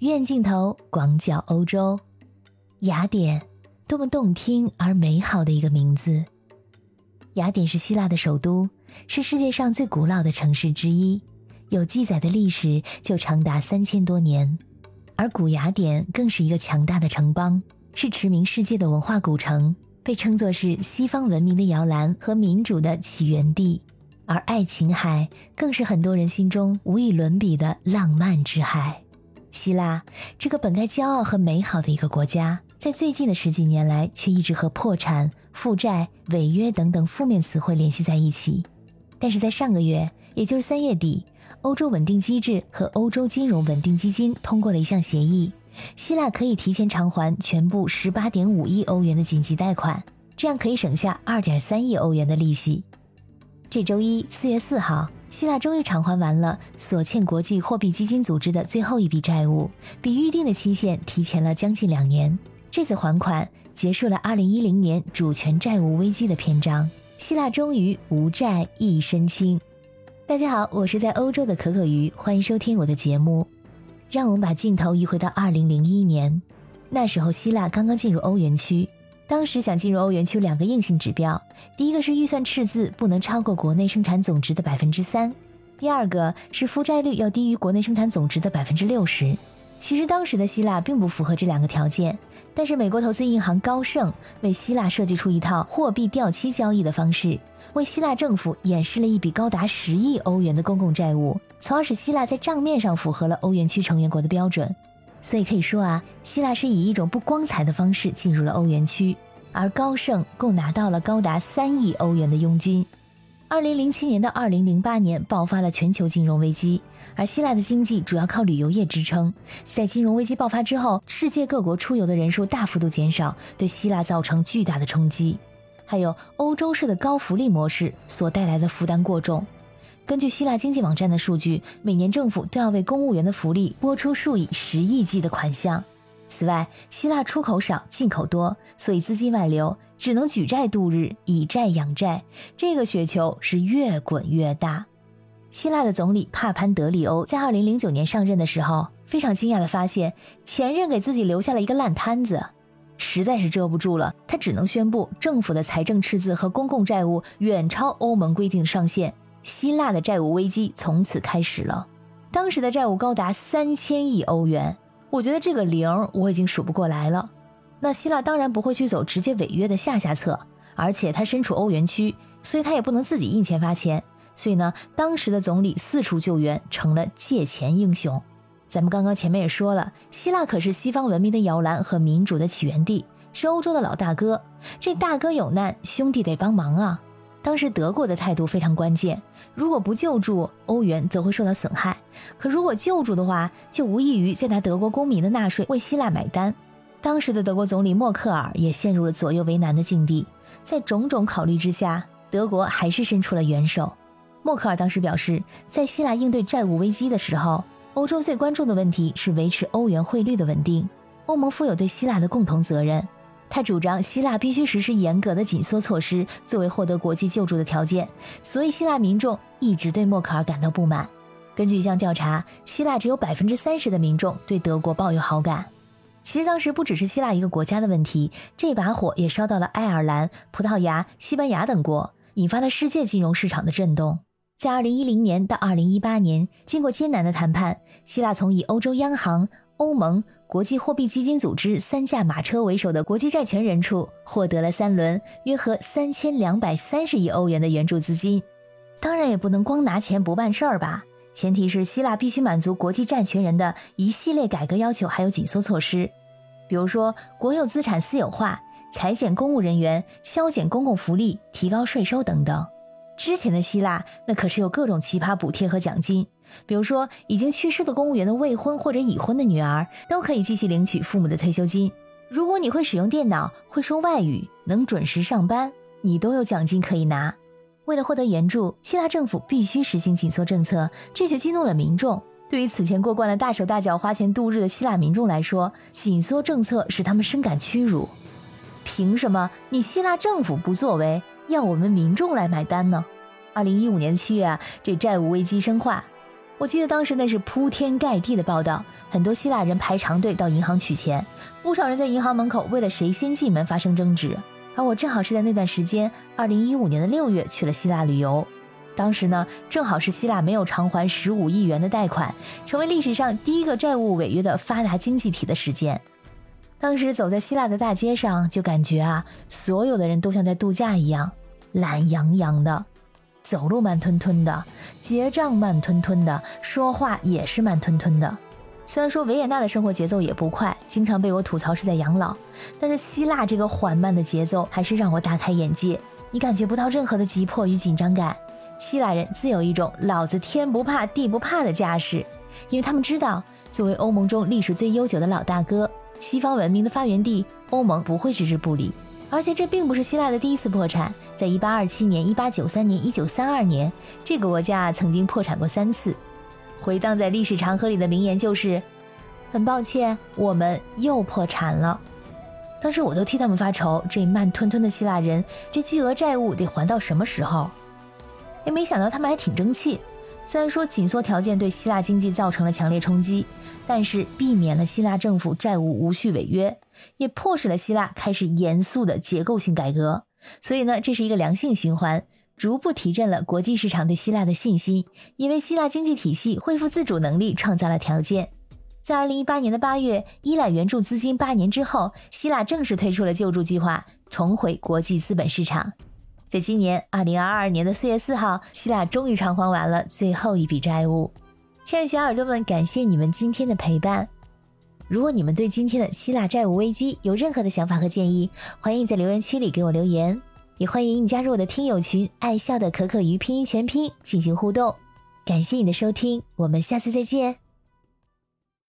远镜头广角欧洲，雅典，多么动听而美好的一个名字！雅典是希腊的首都，是世界上最古老的城市之一，有记载的历史就长达三千多年。而古雅典更是一个强大的城邦，是驰名世界的文化古城，被称作是西方文明的摇篮和民主的起源地。而爱琴海更是很多人心中无与伦比的浪漫之海。希腊这个本该骄傲和美好的一个国家，在最近的十几年来，却一直和破产、负债、违约等等负面词汇联系在一起。但是在上个月，也就是三月底，欧洲稳定机制和欧洲金融稳定基金通过了一项协议，希腊可以提前偿还全部十八点五亿欧元的紧急贷款，这样可以省下二点三亿欧元的利息。这周一，四月四号。希腊终于偿还完了所欠国际货币基金组织的最后一笔债务，比预定的期限提前了将近两年。这次还款结束了2010年主权债务危机的篇章，希腊终于无债一身轻。大家好，我是在欧洲的可可鱼，欢迎收听我的节目。让我们把镜头移回到2001年，那时候希腊刚刚进入欧元区。当时想进入欧元区，两个硬性指标，第一个是预算赤字不能超过国内生产总值的百分之三，第二个是负债率要低于国内生产总值的百分之六十。其实当时的希腊并不符合这两个条件，但是美国投资银行高盛为希腊设计出一套货币掉期交易的方式，为希腊政府掩饰了一笔高达十亿欧元的公共债务，从而使希腊在账面上符合了欧元区成员国的标准。所以可以说啊，希腊是以一种不光彩的方式进入了欧元区，而高盛共拿到了高达三亿欧元的佣金。二零零七年到二零零八年爆发了全球金融危机，而希腊的经济主要靠旅游业支撑。在金融危机爆发之后，世界各国出游的人数大幅度减少，对希腊造成巨大的冲击。还有欧洲式的高福利模式所带来的负担过重。根据希腊经济网站的数据，每年政府都要为公务员的福利拨出数以十亿计的款项。此外，希腊出口少，进口多，所以资金外流，只能举债度日，以债养债。这个雪球是越滚越大。希腊的总理帕潘德里欧在二零零九年上任的时候，非常惊讶地发现前任给自己留下了一个烂摊子，实在是遮不住了，他只能宣布政府的财政赤字和公共债务远超欧盟规定上限。希腊的债务危机从此开始了，当时的债务高达三千亿欧元，我觉得这个零我已经数不过来了。那希腊当然不会去走直接违约的下下策，而且他身处欧元区，所以他也不能自己印钱发钱。所以呢，当时的总理四处救援，成了借钱英雄。咱们刚刚前面也说了，希腊可是西方文明的摇篮和民主的起源地，是欧洲的老大哥。这大哥有难，兄弟得帮忙啊。当时德国的态度非常关键，如果不救助，欧元则会受到损害；可如果救助的话，就无异于在拿德国公民的纳税为希腊买单。当时的德国总理默克尔也陷入了左右为难的境地，在种种考虑之下，德国还是伸出了援手。默克尔当时表示，在希腊应对债务危机的时候，欧洲最关注的问题是维持欧元汇率的稳定，欧盟负有对希腊的共同责任。他主张希腊必须实施严格的紧缩措施作为获得国际救助的条件，所以希腊民众一直对默克尔感到不满。根据一项调查，希腊只有百分之三十的民众对德国抱有好感。其实当时不只是希腊一个国家的问题，这把火也烧到了爱尔兰、葡萄牙、西班牙等国，引发了世界金融市场的震动。在二零一零年到二零一八年，经过艰难的谈判，希腊从以欧洲央行、欧盟。国际货币基金组织三驾马车为首的国际债权人处获得了三轮约合三千两百三十亿欧元的援助资金。当然，也不能光拿钱不办事儿吧？前提是希腊必须满足国际债权人的一系列改革要求，还有紧缩措施，比如说国有资产私有化、裁减公务人员、削减公共福利、提高税收等等。之前的希腊那可是有各种奇葩补贴和奖金。比如说，已经去世的公务员的未婚或者已婚的女儿都可以继续领取父母的退休金。如果你会使用电脑、会说外语、能准时上班，你都有奖金可以拿。为了获得援助，希腊政府必须实行紧缩政策，这就激怒了民众。对于此前过惯了大手大脚花钱度日的希腊民众来说，紧缩政策使他们深感屈辱。凭什么你希腊政府不作为，要我们民众来买单呢？二零一五年七月啊，这债务危机深化。我记得当时那是铺天盖地的报道，很多希腊人排长队到银行取钱，不少人在银行门口为了谁先进门发生争执。而我正好是在那段时间，二零一五年的六月去了希腊旅游，当时呢正好是希腊没有偿还十五亿元的贷款，成为历史上第一个债务违约的发达经济体的时间。当时走在希腊的大街上，就感觉啊，所有的人都像在度假一样，懒洋洋的，走路慢吞吞的，结账慢吞吞的，说话也是慢吞吞的。虽然说维也纳的生活节奏也不快，经常被我吐槽是在养老，但是希腊这个缓慢的节奏还是让我大开眼界。你感觉不到任何的急迫与紧张感，希腊人自有一种老子天不怕地不怕的架势，因为他们知道，作为欧盟中历史最悠久的老大哥。西方文明的发源地，欧盟不会置之不理。而且这并不是希腊的第一次破产，在1827年、1893年、1932年，这个国家曾经破产过三次。回荡在历史长河里的名言就是：“很抱歉，我们又破产了。”当时我都替他们发愁，这慢吞吞的希腊人，这巨额债务得还到什么时候？也没想到他们还挺争气。虽然说紧缩条件对希腊经济造成了强烈冲击，但是避免了希腊政府债务无序违约，也迫使了希腊开始严肃的结构性改革。所以呢，这是一个良性循环，逐步提振了国际市场对希腊的信心，也为希腊经济体系恢复自主能力创造了条件。在二零一八年的八月，依赖援助资金八年之后，希腊正式推出了救助计划，重回国际资本市场。在今年二零二二年的四月四号，希腊终于偿还完了最后一笔债务。亲爱的小耳朵们，感谢你们今天的陪伴。如果你们对今天的希腊债务危机有任何的想法和建议，欢迎在留言区里给我留言，也欢迎你加入我的听友群“爱笑的可可鱼拼音全拼”进行互动。感谢你的收听，我们下次再见。